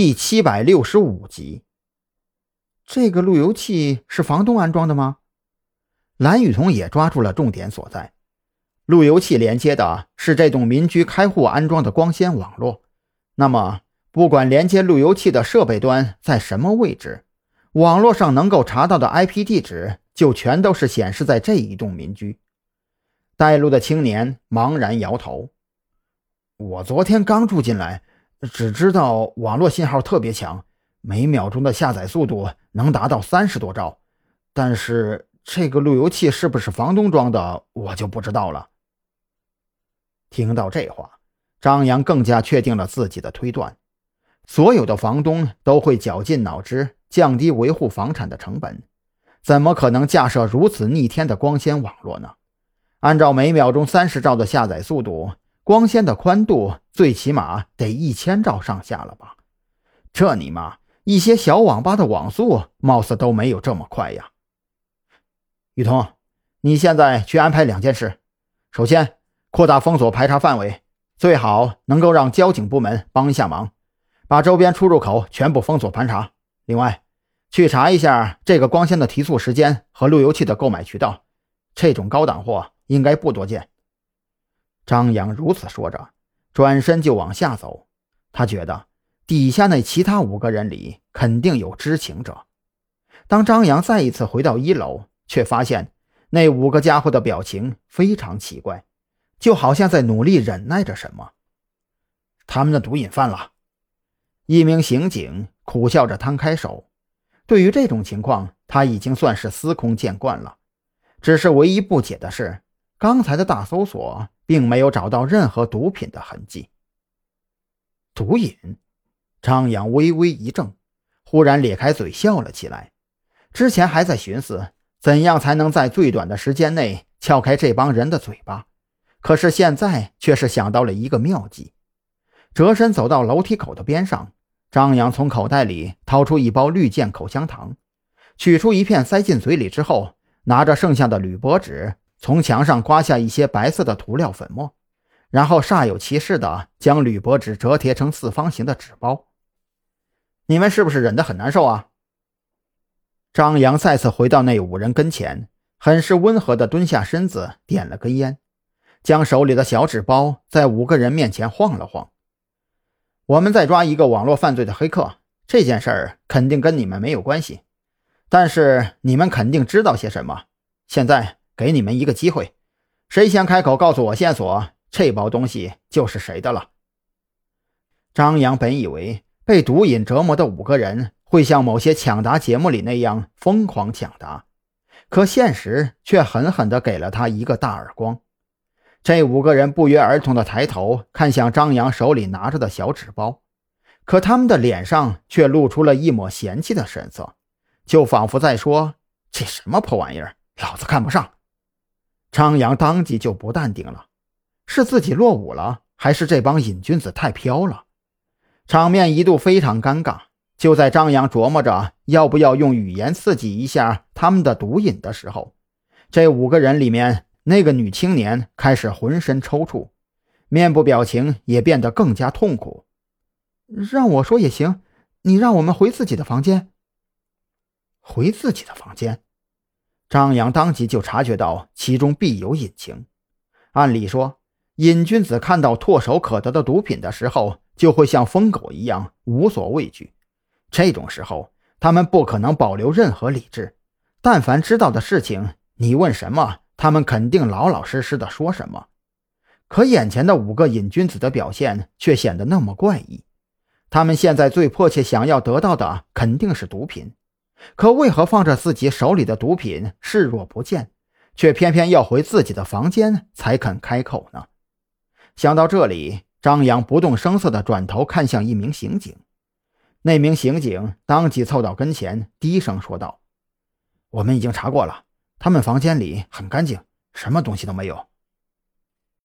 第七百六十五集。这个路由器是房东安装的吗？蓝雨桐也抓住了重点所在。路由器连接的是这栋民居开户安装的光纤网络。那么，不管连接路由器的设备端在什么位置，网络上能够查到的 IP 地址就全都是显示在这一栋民居。带路的青年茫然摇头：“我昨天刚住进来。”只知道网络信号特别强，每秒钟的下载速度能达到三十多兆，但是这个路由器是不是房东装的，我就不知道了。听到这话，张扬更加确定了自己的推断：所有的房东都会绞尽脑汁降低维护房产的成本，怎么可能架设如此逆天的光纤网络呢？按照每秒钟三十兆的下载速度。光纤的宽度最起码得一千兆上下了吧？这你妈，一些小网吧的网速貌似都没有这么快呀！雨桐，你现在去安排两件事：首先，扩大封锁排查范围，最好能够让交警部门帮一下忙，把周边出入口全部封锁盘查。另外，去查一下这个光纤的提速时间和路由器的购买渠道，这种高档货应该不多见。张扬如此说着，转身就往下走。他觉得底下那其他五个人里肯定有知情者。当张扬再一次回到一楼，却发现那五个家伙的表情非常奇怪，就好像在努力忍耐着什么。他们的毒瘾犯了。一名刑警苦笑着摊开手。对于这种情况，他已经算是司空见惯了。只是唯一不解的是，刚才的大搜索。并没有找到任何毒品的痕迹。毒瘾，张扬微微一怔，忽然咧开嘴笑了起来。之前还在寻思怎样才能在最短的时间内撬开这帮人的嘴巴，可是现在却是想到了一个妙计。折身走到楼梯口的边上，张扬从口袋里掏出一包绿箭口香糖，取出一片塞进嘴里之后，拿着剩下的铝箔纸。从墙上刮下一些白色的涂料粉末，然后煞有其事地将铝箔纸折叠成四方形的纸包。你们是不是忍得很难受啊？张扬再次回到那五人跟前，很是温和地蹲下身子，点了根烟，将手里的小纸包在五个人面前晃了晃。我们在抓一个网络犯罪的黑客，这件事儿肯定跟你们没有关系，但是你们肯定知道些什么。现在。给你们一个机会，谁先开口告诉我线索，这包东西就是谁的了。张扬本以为被毒瘾折磨的五个人会像某些抢答节目里那样疯狂抢答，可现实却狠狠地给了他一个大耳光。这五个人不约而同地抬头看向张扬手里拿着的小纸包，可他们的脸上却露出了一抹嫌弃的神色，就仿佛在说：“这什么破玩意儿，老子看不上。”张扬当即就不淡定了，是自己落伍了，还是这帮瘾君子太飘了？场面一度非常尴尬。就在张扬琢磨着要不要用语言刺激一下他们的毒瘾的时候，这五个人里面那个女青年开始浑身抽搐，面部表情也变得更加痛苦。让我说也行，你让我们回自己的房间。回自己的房间。张扬当即就察觉到其中必有隐情。按理说，瘾君子看到唾手可得的毒品的时候，就会像疯狗一样无所畏惧。这种时候，他们不可能保留任何理智。但凡知道的事情，你问什么，他们肯定老老实实的说什么。可眼前的五个瘾君子的表现却显得那么怪异。他们现在最迫切想要得到的，肯定是毒品。可为何放着自己手里的毒品视若不见，却偏偏要回自己的房间才肯开口呢？想到这里，张扬不动声色地转头看向一名刑警。那名刑警当即凑到跟前，低声说道：“我们已经查过了，他们房间里很干净，什么东西都没有。”